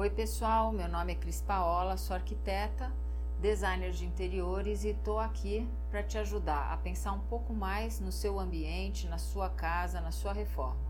Oi, pessoal. Meu nome é Cris Paola, sou arquiteta, designer de interiores e estou aqui para te ajudar a pensar um pouco mais no seu ambiente, na sua casa, na sua reforma.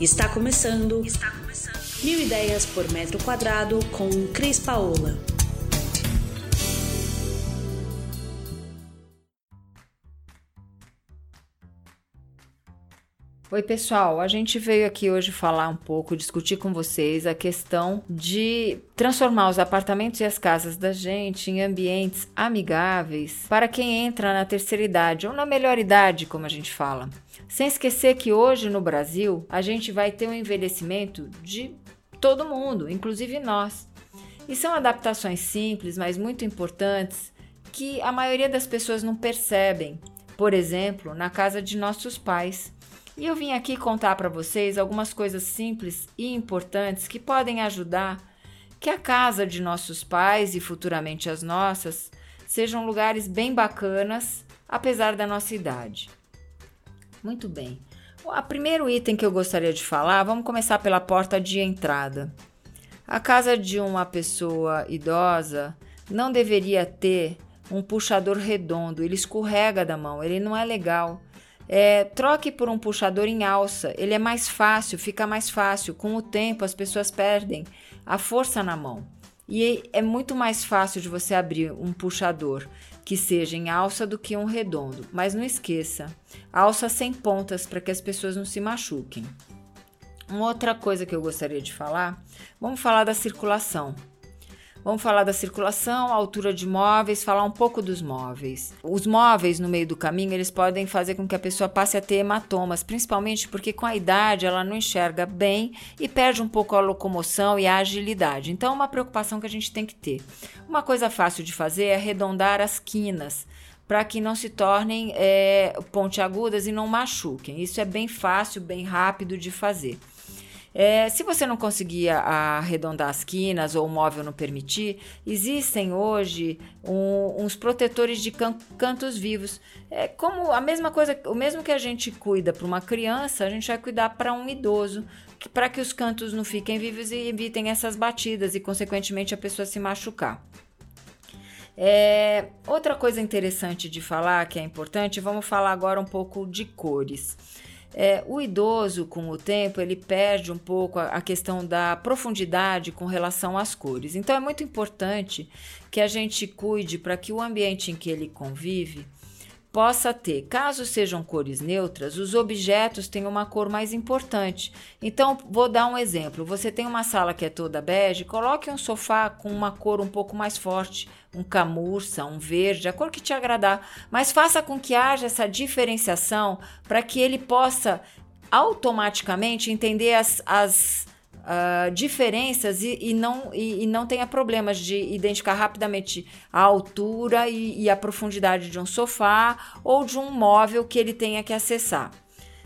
Está começando, Está começando. Mil ideias por metro quadrado com Cris Paola. Oi, pessoal. A gente veio aqui hoje falar um pouco, discutir com vocês a questão de transformar os apartamentos e as casas da gente em ambientes amigáveis para quem entra na terceira idade ou na melhor idade, como a gente fala. Sem esquecer que hoje no Brasil a gente vai ter um envelhecimento de todo mundo, inclusive nós. E são adaptações simples, mas muito importantes que a maioria das pessoas não percebem. Por exemplo, na casa de nossos pais. E eu vim aqui contar para vocês algumas coisas simples e importantes que podem ajudar que a casa de nossos pais e futuramente as nossas sejam lugares bem bacanas, apesar da nossa idade. Muito bem. O primeiro item que eu gostaria de falar, vamos começar pela porta de entrada. A casa de uma pessoa idosa não deveria ter um puxador redondo, ele escorrega da mão, ele não é legal. É, troque por um puxador em alça, ele é mais fácil, fica mais fácil. Com o tempo, as pessoas perdem a força na mão. E é muito mais fácil de você abrir um puxador que seja em alça do que um redondo. Mas não esqueça, alça sem pontas para que as pessoas não se machuquem. Uma outra coisa que eu gostaria de falar, vamos falar da circulação. Vamos falar da circulação, altura de móveis, falar um pouco dos móveis. Os móveis no meio do caminho, eles podem fazer com que a pessoa passe a ter hematomas, principalmente porque com a idade ela não enxerga bem e perde um pouco a locomoção e a agilidade. Então, é uma preocupação que a gente tem que ter. Uma coisa fácil de fazer é arredondar as quinas para que não se tornem é, pontiagudas e não machuquem. Isso é bem fácil, bem rápido de fazer. É, se você não conseguir arredondar as quinas ou o móvel não permitir, existem hoje um, uns protetores de can cantos vivos. É como a mesma coisa, o mesmo que a gente cuida para uma criança, a gente vai cuidar para um idoso, para que os cantos não fiquem vivos e evitem essas batidas e, consequentemente, a pessoa se machucar. É, outra coisa interessante de falar, que é importante, vamos falar agora um pouco de cores. É, o idoso, com o tempo, ele perde um pouco a, a questão da profundidade com relação às cores. Então, é muito importante que a gente cuide para que o ambiente em que ele convive possa ter, caso sejam cores neutras, os objetos tenham uma cor mais importante. Então, vou dar um exemplo. Você tem uma sala que é toda bege, coloque um sofá com uma cor um pouco mais forte, um camurça, um verde, a cor que te agradar, mas faça com que haja essa diferenciação para que ele possa automaticamente entender as, as uh, diferenças e, e não, e, e, não tenha problemas de identificar rapidamente a altura e, e a profundidade de um sofá ou de um móvel que ele tenha que acessar.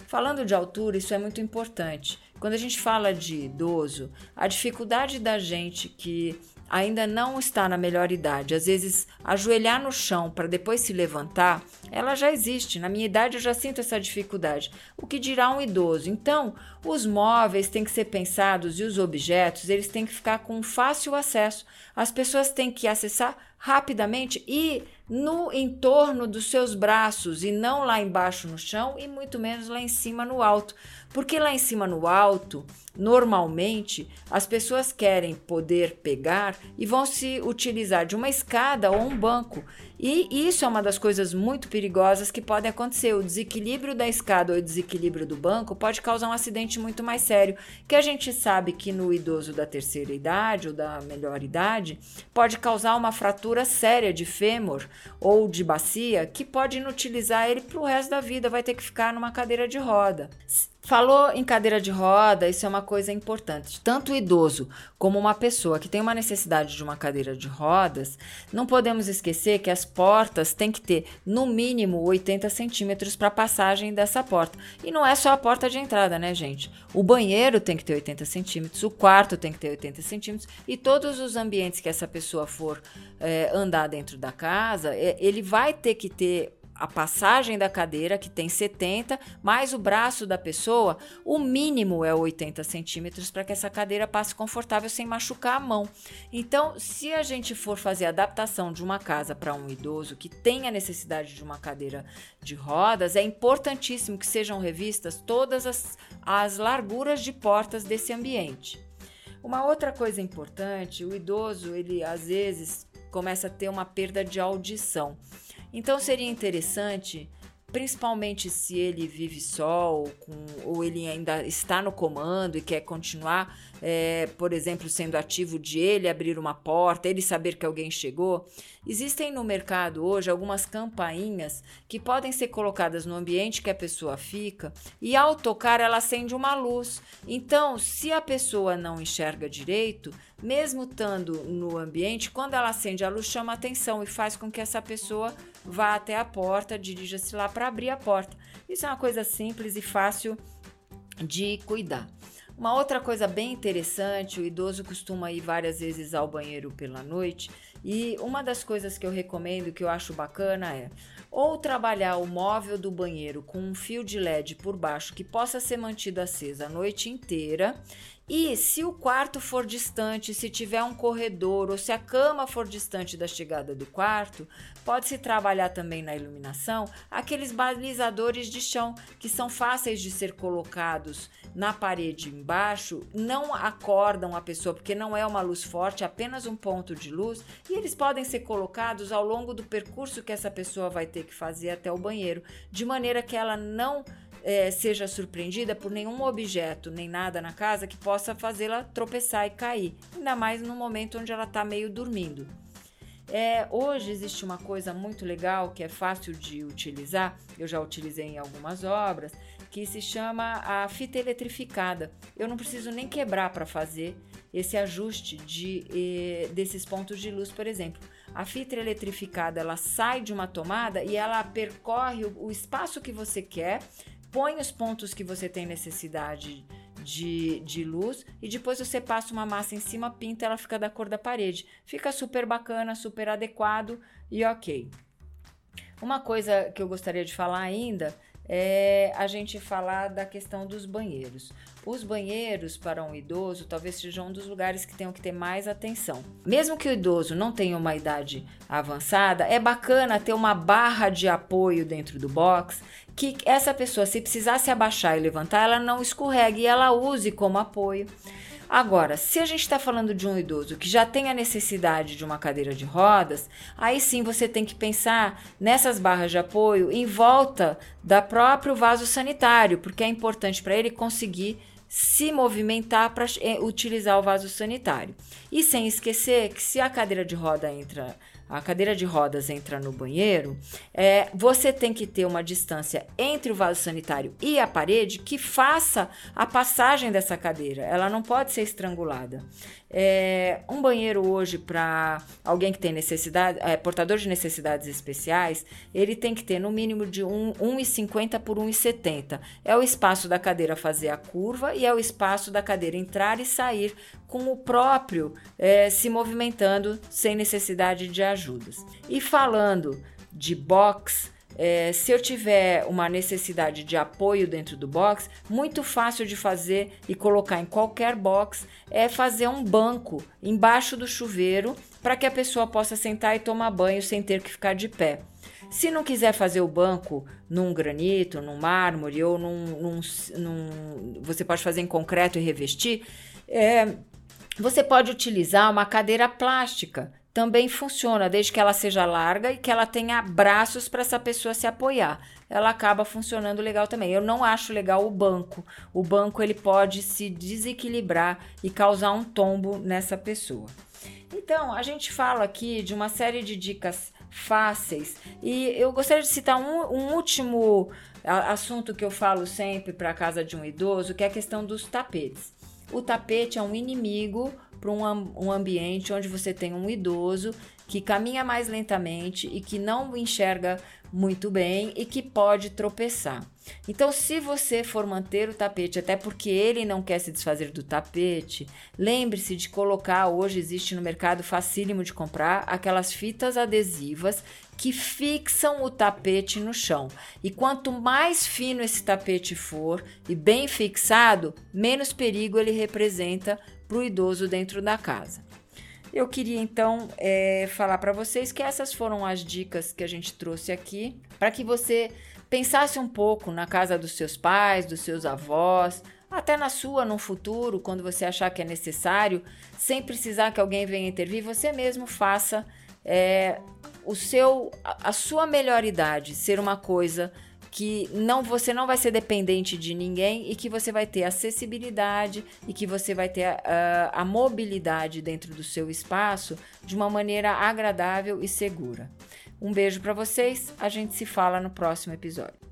Falando de altura, isso é muito importante. Quando a gente fala de idoso, a dificuldade da gente que ainda não está na melhor idade, às vezes ajoelhar no chão para depois se levantar, ela já existe. Na minha idade eu já sinto essa dificuldade. O que dirá um idoso? Então, os móveis têm que ser pensados e os objetos, eles têm que ficar com fácil acesso. As pessoas têm que acessar rapidamente e no entorno dos seus braços e não lá embaixo no chão e muito menos lá em cima no alto. Porque lá em cima no alto, normalmente as pessoas querem poder pegar e vão se utilizar de uma escada ou um banco. E isso é uma das coisas muito perigosas que podem acontecer. O desequilíbrio da escada ou o desequilíbrio do banco pode causar um acidente muito mais sério, que a gente sabe que no idoso da terceira idade ou da melhor idade pode causar uma fratura séria de fêmur ou de bacia que pode inutilizar ele para o resto da vida, vai ter que ficar numa cadeira de roda. Falou em cadeira de roda, isso é uma coisa importante. Tanto o idoso como uma pessoa que tem uma necessidade de uma cadeira de rodas, não podemos esquecer que as portas têm que ter no mínimo 80 centímetros para passagem dessa porta. E não é só a porta de entrada, né, gente? O banheiro tem que ter 80 centímetros, o quarto tem que ter 80 centímetros e todos os ambientes que essa pessoa for é, andar dentro da casa, é, ele vai ter que ter a passagem da cadeira, que tem 70, mais o braço da pessoa, o mínimo é 80 centímetros para que essa cadeira passe confortável sem machucar a mão. Então, se a gente for fazer a adaptação de uma casa para um idoso que tenha necessidade de uma cadeira de rodas, é importantíssimo que sejam revistas todas as, as larguras de portas desse ambiente. Uma outra coisa importante, o idoso, ele às vezes começa a ter uma perda de audição. Então seria interessante, principalmente se ele vive só ou, com, ou ele ainda está no comando e quer continuar, é, por exemplo, sendo ativo de ele abrir uma porta, ele saber que alguém chegou. Existem no mercado hoje algumas campainhas que podem ser colocadas no ambiente que a pessoa fica e ao tocar ela acende uma luz. Então, se a pessoa não enxerga direito, mesmo estando no ambiente, quando ela acende a luz, chama atenção e faz com que essa pessoa vá até a porta, dirija-se lá para abrir a porta. Isso é uma coisa simples e fácil de cuidar. Uma outra coisa bem interessante, o idoso costuma ir várias vezes ao banheiro pela noite, e uma das coisas que eu recomendo, que eu acho bacana, é ou trabalhar o móvel do banheiro com um fio de LED por baixo que possa ser mantido aceso a noite inteira e se o quarto for distante, se tiver um corredor ou se a cama for distante da chegada do quarto, pode-se trabalhar também na iluminação aqueles balizadores de chão que são fáceis de ser colocados na parede embaixo, não acordam a pessoa porque não é uma luz forte, é apenas um ponto de luz, e eles podem ser colocados ao longo do percurso que essa pessoa vai ter que fazer até o banheiro, de maneira que ela não é, seja surpreendida por nenhum objeto nem nada na casa que possa fazê-la tropeçar e cair, ainda mais no momento onde ela está meio dormindo. É, hoje existe uma coisa muito legal que é fácil de utilizar, eu já utilizei em algumas obras, que se chama a fita eletrificada. Eu não preciso nem quebrar para fazer esse ajuste de, desses pontos de luz, por exemplo. A fita eletrificada ela sai de uma tomada e ela percorre o espaço que você quer põe os pontos que você tem necessidade de, de luz e depois você passa uma massa em cima, pinta, ela fica da cor da parede. Fica super bacana, super adequado e ok. Uma coisa que eu gostaria de falar ainda é a gente falar da questão dos banheiros. Os banheiros para um idoso talvez sejam um dos lugares que tenham que ter mais atenção. Mesmo que o idoso não tenha uma idade avançada, é bacana ter uma barra de apoio dentro do box que essa pessoa, se precisar se abaixar e levantar, ela não escorregue e ela use como apoio. Agora, se a gente está falando de um idoso que já tem a necessidade de uma cadeira de rodas, aí sim você tem que pensar nessas barras de apoio em volta da próprio vaso sanitário, porque é importante para ele conseguir se movimentar para eh, utilizar o vaso sanitário. E sem esquecer que se a cadeira de roda entra a cadeira de rodas entra no banheiro, é, você tem que ter uma distância entre o vaso sanitário e a parede que faça a passagem dessa cadeira. Ela não pode ser estrangulada. É, um banheiro hoje para alguém que tem necessidade, é, portador de necessidades especiais, ele tem que ter no mínimo de 1,50 por 1,70. É o espaço da cadeira fazer a curva e é o espaço da cadeira entrar e sair com o próprio é, se movimentando sem necessidade de ajudas. E falando de box, é, se eu tiver uma necessidade de apoio dentro do box, muito fácil de fazer e colocar em qualquer box é fazer um banco embaixo do chuveiro para que a pessoa possa sentar e tomar banho sem ter que ficar de pé. Se não quiser fazer o banco num granito, num mármore ou num, num, num você pode fazer em concreto e revestir, é, você pode utilizar uma cadeira plástica também funciona, desde que ela seja larga e que ela tenha braços para essa pessoa se apoiar. Ela acaba funcionando legal também. Eu não acho legal o banco. O banco ele pode se desequilibrar e causar um tombo nessa pessoa. Então, a gente fala aqui de uma série de dicas fáceis e eu gostaria de citar um, um último assunto que eu falo sempre para casa de um idoso, que é a questão dos tapetes. O tapete é um inimigo para um, um ambiente onde você tem um idoso que caminha mais lentamente e que não enxerga muito bem e que pode tropeçar. Então, se você for manter o tapete, até porque ele não quer se desfazer do tapete, lembre-se de colocar. Hoje existe no mercado facílimo de comprar aquelas fitas adesivas que fixam o tapete no chão. E quanto mais fino esse tapete for e bem fixado, menos perigo ele representa para o idoso dentro da casa. Eu queria então é, falar para vocês que essas foram as dicas que a gente trouxe aqui para que você pensasse um pouco na casa dos seus pais, dos seus avós, até na sua no futuro, quando você achar que é necessário, sem precisar que alguém venha intervir, você mesmo faça é, o seu, a sua melhor idade ser uma coisa que não você não vai ser dependente de ninguém e que você vai ter acessibilidade e que você vai ter a, a mobilidade dentro do seu espaço de uma maneira agradável e segura. Um beijo para vocês, a gente se fala no próximo episódio.